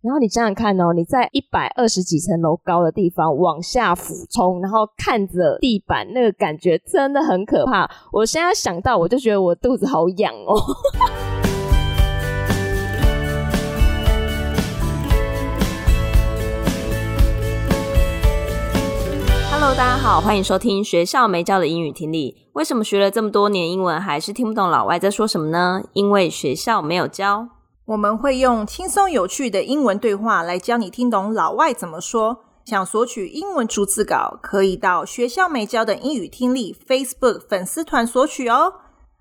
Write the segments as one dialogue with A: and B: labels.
A: 然后你想想看哦，你在一百二十几层楼高的地方往下俯冲，然后看着地板，那个感觉真的很可怕。我现在想到，我就觉得我肚子好痒哦。
B: Hello，大家好，欢迎收听学校没教的英语听力。为什么学了这么多年英文，还是听不懂老外在说什么呢？因为学校没有教。
C: 我们会用轻松有趣的英文对话来教你听懂老外怎么说。想索取英文逐字稿，可以到学校没教的英语听力 Facebook 粉丝团索取哦。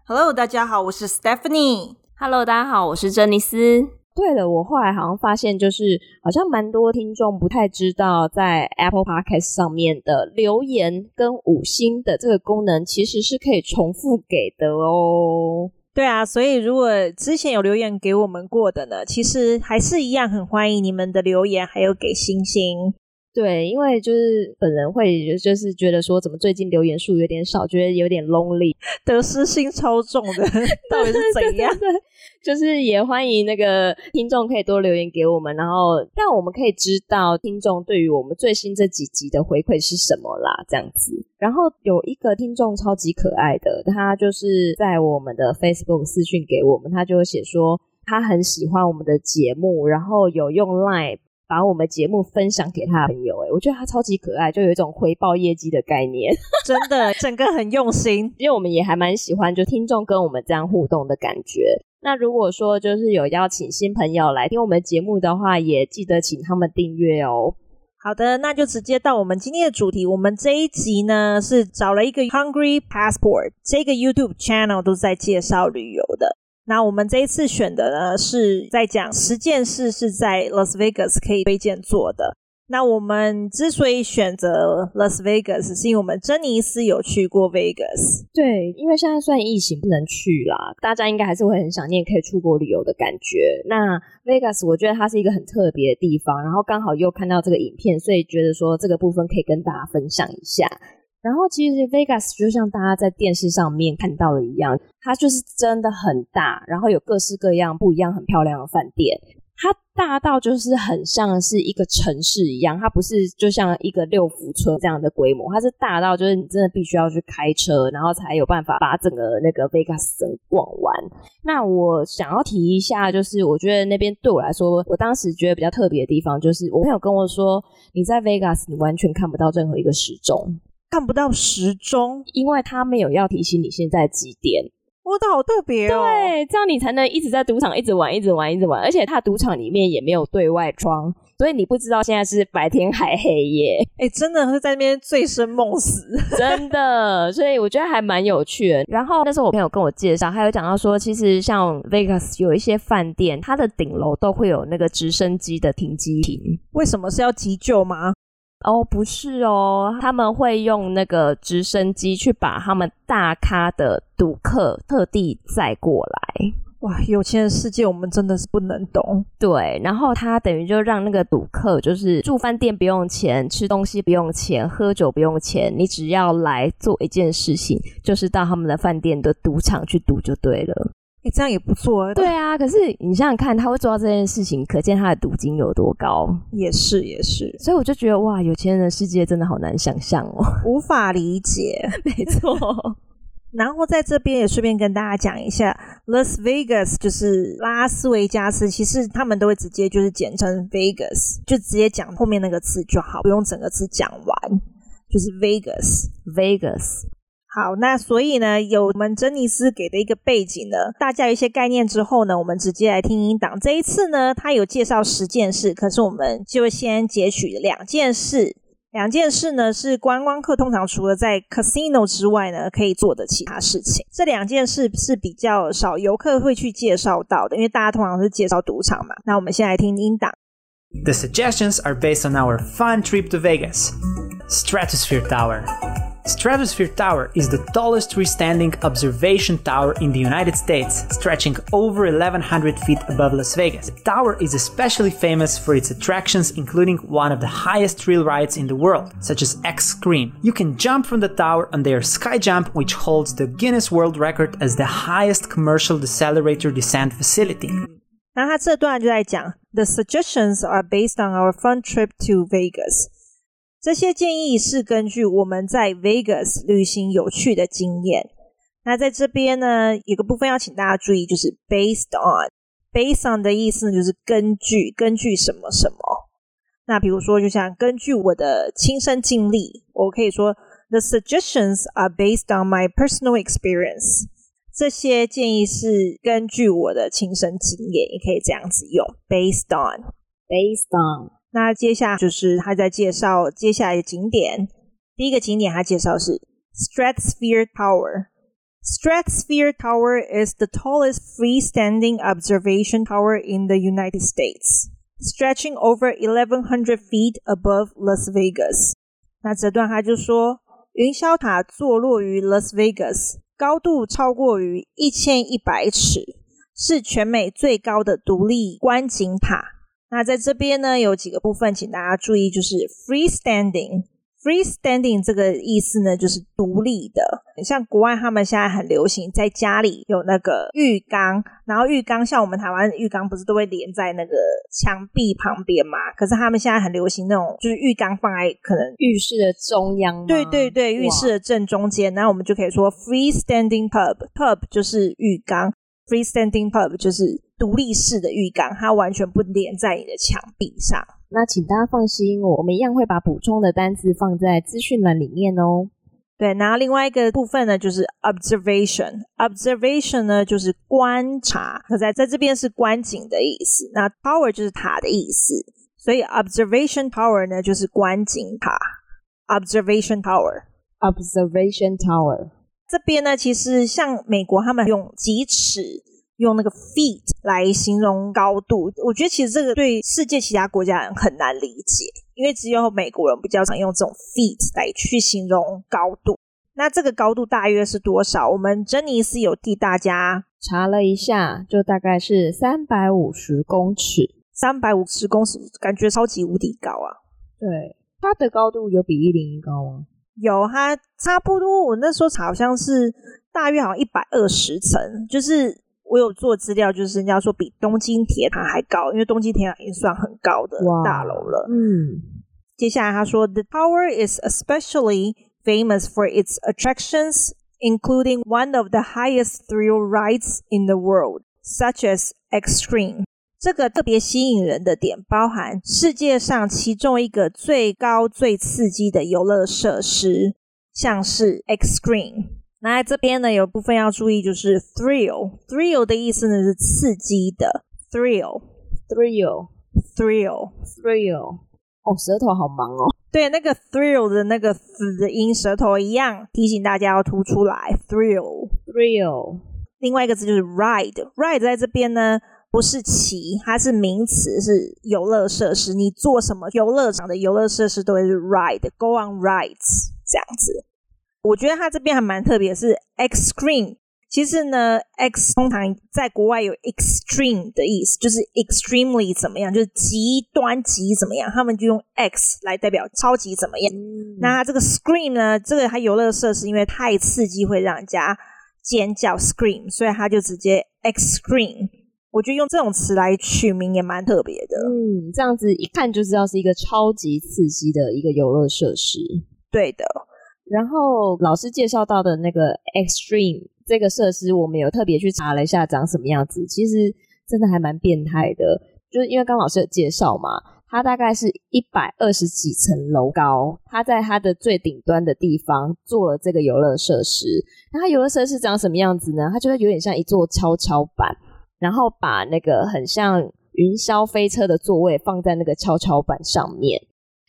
C: Hello，大家好，我是 Stephanie。
B: Hello，大家好，我是珍妮斯。
A: 对了，我后来好像发现，就是好像蛮多听众不太知道，在 Apple Podcast 上面的留言跟五星的这个功能，其实是可以重复给的哦。
C: 对啊，所以如果之前有留言给我们过的呢，其实还是一样很欢迎你们的留言，还有给星星。
A: 对，因为就是本人会就是觉得说，怎么最近留言数有点少，觉得有点 lonely，
C: 得失心超重的，到底是怎样？
A: 就是也欢迎那个听众可以多留言给我们，然后让我们可以知道听众对于我们最新这几集的回馈是什么啦，这样子。然后有一个听众超级可爱的，他就是在我们的 Facebook 私讯给我们，他就会写说他很喜欢我们的节目，然后有用 Line。把我们节目分享给他的朋友，诶我觉得他超级可爱，就有一种回报业绩的概念，
C: 真的，整个很用心。
A: 因为我们也还蛮喜欢，就听众跟我们这样互动的感觉。那如果说就是有邀请新朋友来听我们节目的话，也记得请他们订阅哦。
C: 好的，那就直接到我们今天的主题。我们这一集呢是找了一个 Hungry Passport 这个 YouTube channel 都是在介绍旅游的。那我们这一次选的呢，是在讲十件事是在 Las Vegas 可以推荐做的。那我们之所以选择 Las Vegas，是因为我们珍妮斯有去过 Vegas。
A: 对，因为现在算疫情不能去啦，大家应该还是会很想念可以出国旅游的感觉。那 Vegas 我觉得它是一个很特别的地方，然后刚好又看到这个影片，所以觉得说这个部分可以跟大家分享一下。然后其实 Vegas 就像大家在电视上面看到的一样，它就是真的很大，然后有各式各样不一样很漂亮的饭店。它大到就是很像是一个城市一样，它不是就像一个六福村这样的规模，它是大到就是你真的必须要去开车，然后才有办法把整个那个 Vegas 整逛完。那我想要提一下，就是我觉得那边对我来说，我当时觉得比较特别的地方，就是我朋友跟我说，你在 Vegas 你完全看不到任何一个时钟。
C: 看不到时钟，
A: 因为他没有要提醒你现在几点。
C: 我的好特别哦！
A: 对，这样你才能一直在赌场一直玩，一直玩，一直玩。而且他赌场里面也没有对外窗，所以你不知道现在是白天还黑夜。
C: 哎、欸，真的会在那边醉生梦死，
A: 真的。所以我觉得还蛮有趣的。然后那时候我朋友跟我介绍，他有讲到说，其实像 Vegas 有一些饭店，它的顶楼都会有那个直升机的停机坪。
C: 为什么是要急救吗？
A: 哦，不是哦，他们会用那个直升机去把他们大咖的赌客特地载过来。
C: 哇，有钱的世界我们真的是不能懂。
A: 对，然后他等于就让那个赌客就是住饭店不用钱，吃东西不用钱，喝酒不用钱，你只要来做一件事情，就是到他们的饭店的赌场去赌就对了。
C: 欸、这样也不错。
A: 对啊，可是你想想看，他会做到这件事情，可见他的赌金有多高。
C: 也是，也是。
A: 所以我就觉得，哇，有钱人的世界真的好难想象哦，
C: 无法理解。
A: 没错。
C: 然后在这边也顺便跟大家讲一下，Las Vegas 就是拉斯维加斯，其实他们都会直接就是简称 Vegas，就直接讲后面那个词就好，不用整个词讲完，就是 Vegas，Vegas。好，那所以呢，有我们珍妮斯给的一个背景呢，大家有一些概念之后呢，我们直接来听音档。这一次呢，他有介绍十件事，可是我们就先截取两件事。两件事呢是观光客通常除了在 casino 之外呢，可以做的其他事情。这两件事是比较少游客会去介绍到的，因为大家通常是介绍赌场嘛。那我们先来听音档。
D: The suggestions are based on our fun trip to Vegas. Stratosphere Tower. Stratosphere Tower is the tallest freestanding observation tower in the United States, stretching over 1100 feet above Las Vegas. The tower is especially famous for its attractions, including one of the highest thrill rides in the world, such as X Scream. You can jump from the tower on their Sky Jump, which holds the Guinness World Record as the highest commercial decelerator descent facility.
C: 那他这段就在讲，The suggestions are based on our fun trip to Vegas。 这些建议是根据我们在 Vegas 旅行有趣的经验。那在这边呢，有个部分要请大家注意，就是 based on。based on 的意思呢，就是根据，根据什么什么。那比如说，就像根据我的亲身经历，我可以说 The suggestions are based on my personal experience。这些建议是根据我的亲身经验，也可以这样子用，based on，based on。那接下来就是他在介绍接下来的景点。第一个景点他介绍是 Stratosphere Tower。Stratosphere Tower is the tallest freestanding observation tower in the United States, stretching over 1,100 feet above Las Vegas。那这段他就说，云霄塔坐落于 Las Vegas。高度超过于一千一百尺，是全美最高的独立观景塔。那在这边呢，有几个部分，请大家注意，就是 freestanding。freestanding 这个意思呢，就是独立的。像国外他们现在很流行，在家里有那个浴缸，然后浴缸像我们台湾浴缸不是都会连在那个墙壁旁边嘛？可是他们现在很流行那种，就是浴缸放在可能
A: 浴室的中央。
C: 对对对，浴室的正中间，那我们就可以说 freestanding pub，pub 就是浴缸，freestanding pub 就是独立式的浴缸，它完全不连在你的墙壁上。
A: 那请大家放心，我们一样会把补充的单字放在资讯栏里面哦。
C: 对，然后另外一个部分呢，就是 observation。observation 呢，就是观察，可在在这边是观景的意思。那 tower 就是塔的意思，所以 observation tower 呢，就是观景塔。observation tower，observation
A: tower。
C: 这边呢，其实像美国他们用几尺。用那个 feet 来形容高度，我觉得其实这个对世界其他国家人很难理解，因为只有美国人比较常用这种 feet 来去形容高度。那这个高度大约是多少？我们珍妮斯有替大家
A: 查了一下，就大概是三百五十公尺。
C: 三百五十公尺，感觉超级无敌高啊！
A: 对，它的高度有比一零一高吗？
C: 有，它差不多。我那时候查好像是大约好像一百二十层，就是。我有做资料，就是人家说比东京铁塔还高，因为东京铁塔已经算很高的大楼了。
A: 嗯，
C: 接下来他说，The tower is especially famous for its attractions, including one of the highest thrill rides in the world, such as Extreme。这个特别吸引人的点包含世界上其中一个最高最刺激的游乐设施，像是 Extreme。那在这边呢，有部分要注意，就是 thrill，thrill 的意思呢是刺激的，thrill，thrill，thrill，thrill。
A: 哦，舌头好忙哦。
C: 对，那个 thrill 的那个 th 的音，舌头一样，提醒大家要吐出来，thrill，thrill。另外一个字就是 ride，ride 在这边呢不是骑，它是名词，是游乐设施。你做什么游乐场的游乐设施都会是 ride，go on rides 这样子。我觉得它这边还蛮特别，是 extreme。其实呢，X 通常在国外有 extreme 的意思，就是 extremely 怎么样，就是极端极怎么样，他们就用 X 来代表超级怎么样。嗯、那它这个 scream 呢，这个它游乐设施因为太刺激会让人家尖叫 scream，所以它就直接 extreme。我觉得用这种词来取名也蛮特别的。
A: 嗯，这样子一看就知道是一个超级刺激的一个游乐设施。
C: 对的。
A: 然后老师介绍到的那个 Extreme 这个设施，我们有特别去查了一下长什么样子，其实真的还蛮变态的。就是因为刚老师有介绍嘛，它大概是一百二十几层楼高，它在它的最顶端的地方做了这个游乐设施。那它游乐设施长什么样子呢？它就会有点像一座跷跷板，然后把那个很像云霄飞车的座位放在那个跷跷板上面。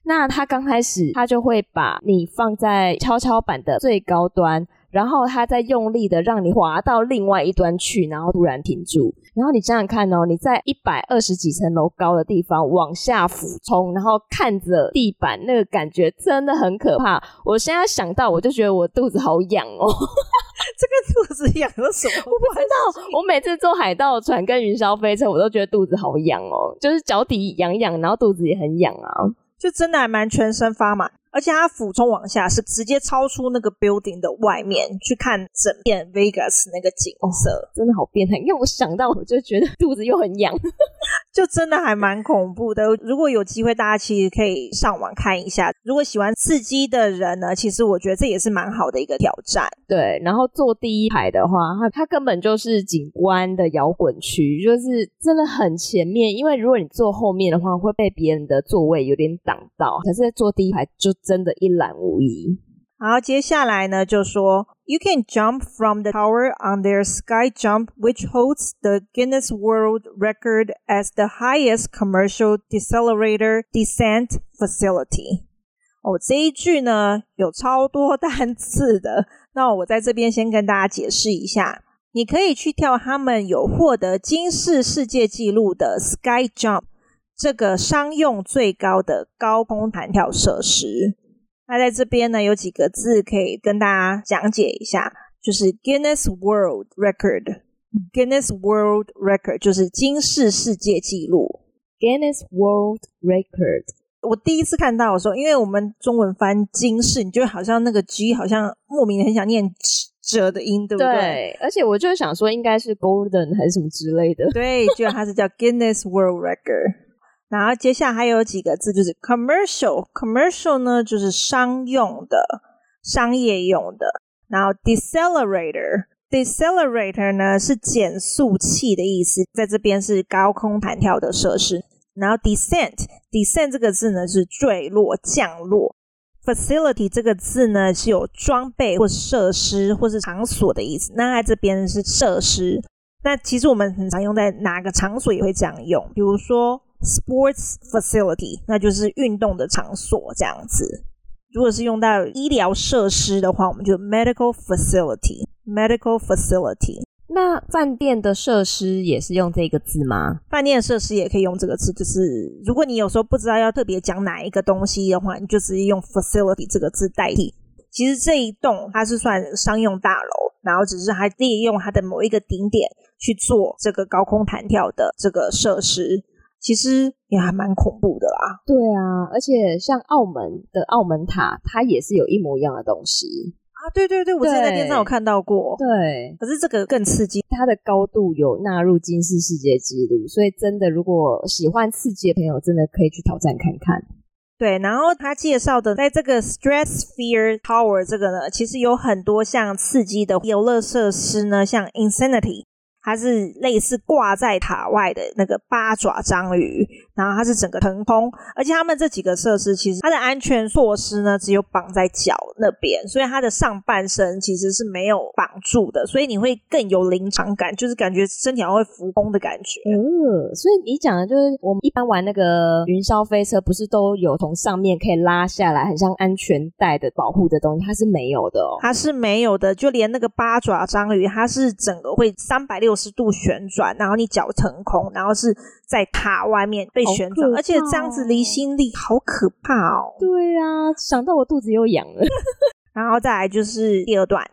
A: 那他刚开始，他就会把你放在跷跷板的最高端，然后他再用力的让你滑到另外一端去，然后突然停住。然后你想想看哦，你在一百二十几层楼高的地方往下俯冲，然后看着地板，那个感觉真的很可怕。我现在想到，我就觉得我肚子好痒哦。
C: 这个肚子痒了什么？
A: 我不知道。我每次坐海盗船跟云霄飞车，我都觉得肚子好痒哦，就是脚底痒痒，然后肚子也很痒啊。
C: 就真的还蛮全身发麻。而且它俯冲往下是直接超出那个 building 的外面去看整片 Vegas 那个景色，
A: 哦，真的好变态。因为我想到我就觉得肚子又很痒，
C: 就真的还蛮恐怖的。如果有机会，大家其实可以上网看一下。如果喜欢刺激的人呢，其实我觉得这也是蛮好的一个挑战。
A: 对，然后坐第一排的话，它它根本就是景观的摇滚区，就是真的很前面。因为如果你坐后面的话，会被别人的座位有点挡到。可是在坐第一排就真的一览无遗。
C: 好，接下来呢，就说 You can jump from the tower on their sky jump, which holds the Guinness World Record as the highest commercial decelerator descent facility。哦，这一句呢有超多单词的，那我在这边先跟大家解释一下。你可以去跳他们有获得金氏世界纪录的 Sky Jump，这个商用最高的高空弹跳设施。那在这边呢，有几个字可以跟大家讲解一下，就是 Guinness World Record。Guinness World Record 就是金氏世界纪录。
A: Guinness World Record。
C: 我第一次看到的时候，因为我们中文翻金氏，你就好像那个 G 好像莫名的很想念折的音，对不对？
A: 对，而且我就想说应该是 Golden 还是什么之类的。
C: 对，居然它是叫 Guinness World Record。然后接下来还有几个字，就是 commercial，commercial 呢就是商用的、商业用的。然后 decelerator，decelerator 呢是减速器的意思，在这边是高空弹跳的设施。然后 descent，descent 这个字呢是坠落、降落。facility 这个字呢是有装备或设施或是场所的意思，那在这边是设施。那其实我们很常用在哪个场所也会这样用，比如说。Sports facility，那就是运动的场所这样子。如果是用到医疗设施的话，我们就 medical facility。medical facility。
A: 那饭店的设施也是用这个字吗？
C: 饭店的设施也可以用这个字，就是如果你有时候不知道要特别讲哪一个东西的话，你就直接用 facility 这个字代替。其实这一栋它是算商用大楼，然后只是还利用它的某一个顶点去做这个高空弹跳的这个设施。其实也还蛮恐怖的啦。
A: 对啊，而且像澳门的澳门塔，它也是有一模一样的东西
C: 啊。对对对，我之前在电视上有看到过。
A: 对，
C: 可是这个更刺激，
A: 它的高度有纳入金氏世界纪录，所以真的如果喜欢刺激的朋友，真的可以去挑战看看。
C: 对，然后他介绍的在这个 Stratosphere Tower 这个呢，其实有很多像刺激的游乐设施呢，像 Insanity。它是类似挂在塔外的那个八爪章鱼，然后它是整个腾空，而且他们这几个设施其实它的安全措施呢，只有绑在脚那边，所以它的上半身其实是没有绑住的，所以你会更有临场感，就是感觉身体好像会浮空的感觉。
A: 嗯，所以你讲的就是我们一般玩那个云霄飞车，不是都有从上面可以拉下来，很像安全带的保护的东西，它是没有的哦，
C: 它是没有的，就连那个八爪章鱼，它是整个会三百六十度旋转，然后你脚腾空，然后是在塔外面被旋转，而且这样子离心力好可怕哦。
A: 对啊，想到我肚子又痒了。
C: 然后再来就是第二段，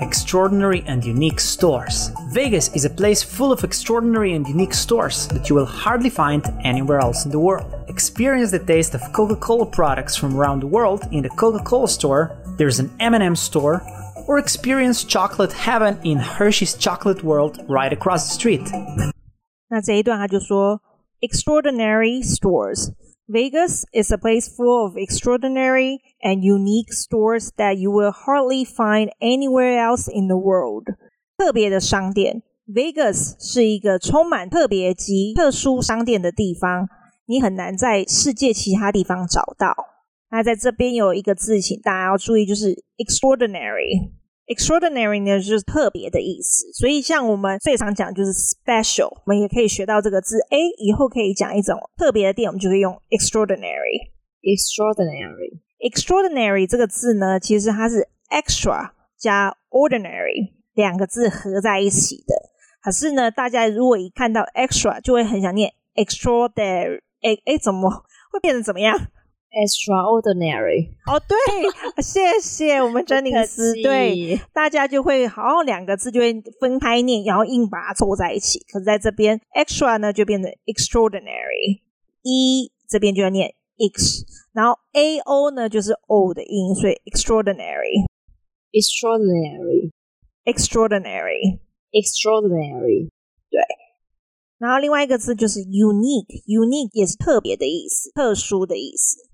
D: Extraordinary and unique stores. Vegas is a place full of extraordinary and unique stores that you will hardly find anywhere else in the world. Experience the taste of Coca-Cola products from around the world in the Coca-Cola store. There's an M&M store. Or experience chocolate heaven in Hershey's Chocolate World right across the street.
C: 那这一段他就说 ，extraordinary stores. Vegas is a place full of extraordinary and unique stores that you will hardly find anywhere else in the world. 特别的商店，Vegas 是一个充满特别及特殊商店的地方，你很难在世界其他地方找到。那在这边有一个字，请大家要注意，就是 extraordinary。 Extraordinary 呢，就是特别的意思，所以像我们最常讲就是 special，我们也可以学到这个字。哎，以后可以讲一种特别的店，我们就可以用 extraordinary。
A: extraordinary，extraordinary
C: 这个字呢，其实它是 extra 加 ordinary 两个字合在一起的。可是呢，大家如果一看到 extra，就会很想念 extraordinary。哎哎，怎么会变成怎么样
A: ？Extraordinary
C: 哦，对，谢谢我们珍妮斯。对，大家就会好像两个字就会分开念，然后硬把它凑在一起。可是在这边，extra 呢就变成 extraordinary，e 这边就要念 x。然后 A O 呢就是 O 的音，所以
A: extraordinary，extraordinary，extraordinary，extraordinary，
C: 对。然后另外一个字就是 unique，unique 也是特别的意思，特殊的意思。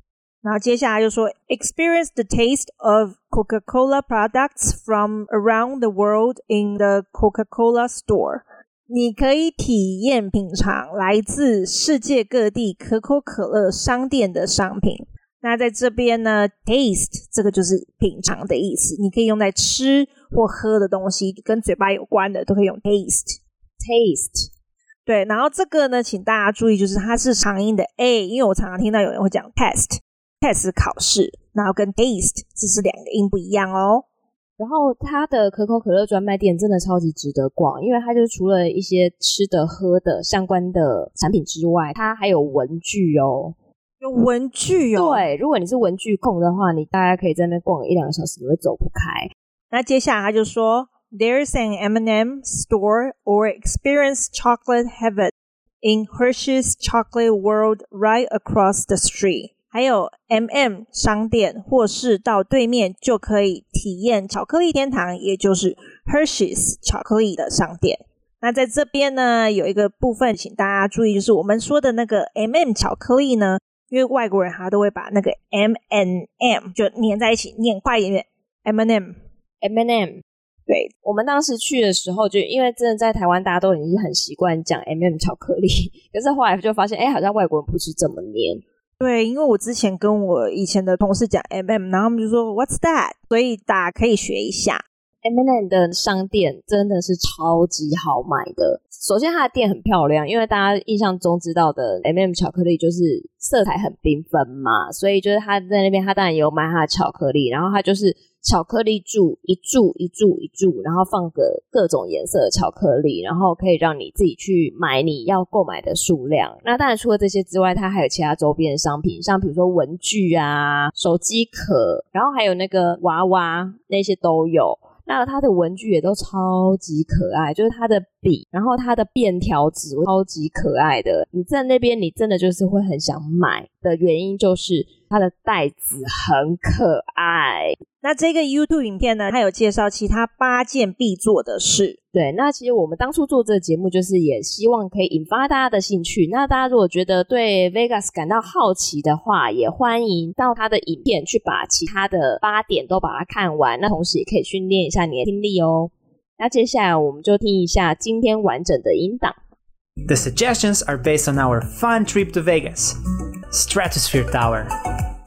C: 然后接下来就说 experience the taste of Coca-Cola products from around the world in the Coca-Cola store。你可以体验品尝来自世界各地可口可乐商店的商品。那在这边呢，taste 这个就是品尝的意思，你可以用在吃或喝的东西，跟嘴巴有关的都可以用 taste。
A: taste。
C: 对，然后这个呢，请大家注意，就是它是长音的 a，因为我常常听到有人会讲 test test，test 考试，然后跟 taste 这是两个音不一样哦。
A: 然后它的可口可乐专卖店真的超级值得逛，因为它就除了一些吃的喝的相关的产品之外，它还有文具哦，
C: 有文具哦。
A: 对，如果你是文具控的话，你大概可以在那边逛一两个小时，你会走不开。
C: 那接下来他就说，There's an M&M store or experience chocolate heaven in Hershey's chocolate world right across the street。还有 M&M 商店，或是到对面就可以体验巧克力天堂，也就是 Hershey's 巧克力的商店。那在这边呢，有一个部分，请大家注意，就是我们说的那个 M&M 巧克力呢，因为外国人他都会把那个 M and M 就粘在一起，念快一点点，M&M，M&M。对，
A: 我们当时去的时候，就因为真的在台湾，大家都已经很习惯讲 M&M 巧克力，可是后来就发现，哎，好像外国人不是这么念。
C: 对，因为我之前跟我以前的同事讲 M&M，然后他们就说 What's that？所以大家可以学一下。
A: M&M 的商店真的是超级好买的。首先，它的店很漂亮，因为大家印象中知道的 M&M 巧克力就是色彩很缤纷嘛，所以就是他在那边，他当然也有卖他的巧克力，然后他就是。巧克力柱一柱一柱一柱，然后放个各种颜色的巧克力，然后可以让你自己去买你要购买的数量。那当然除了这些之外，它还有其他周边的商品，像比如说文具啊、手机壳，然后还有那个娃娃那些都有。那它的文具也都超级可爱，就是它的笔，然后它的便条纸超级可爱的。你在那边，你真的就是会很想买的原因，就是它的袋子很可爱。
C: 那这个 YouTube 影片呢，它有介绍其他八件必做的事。
A: 对，那其实我们当初做这个节目，就是也希望可以引发大家的兴趣。那大家如果觉得对 Vegas 感到好奇的话，也欢迎到他的影片去把其他的八点都把它看完。那同时也可以训练一下你的听力哦。那接下来我们就听一下今天完整的音档。
D: The suggestions are based on our fun trip to Vegas. Stratosphere Tower.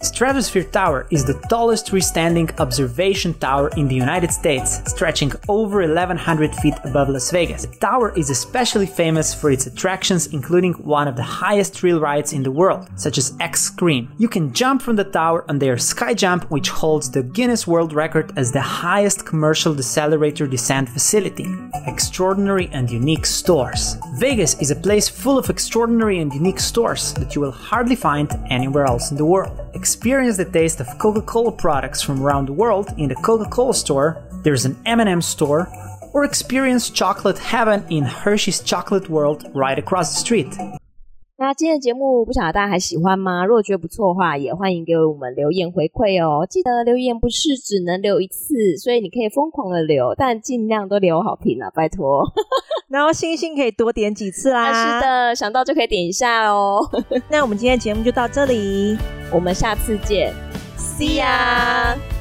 D: Stratosphere Tower is the tallest freestanding observation tower in the United States, stretching over 1100 feet above Las Vegas. The tower is especially famous for its attractions, including one of the highest thrill rides in the world, such as X Scream. You can jump from the tower on their sky jump, which holds the Guinness World Record as the highest commercial decelerator descent facility. Extraordinary and unique stores. Vegas is a place full of extraordinary and unique stores that you will hardly find anywhere else in the world experience the taste of Coca-Cola products from around the world in the Coca-Cola store, there's an M&M store, or experience chocolate heaven in Hershey's Chocolate World right across the street.
A: 那今天的节目不晓得大家还喜欢吗？如果觉得不错的话，也欢迎给我们留言回馈哦。记得留言不是只能留一次，所以你可以疯狂的留，但尽量都留好评啊，拜托。
C: 然后星星可以多点几次啦。
A: 啊，是的，想到就可以点一下哦。
C: 那我们今天的节目就到这里，
A: 我们下次见，See ya。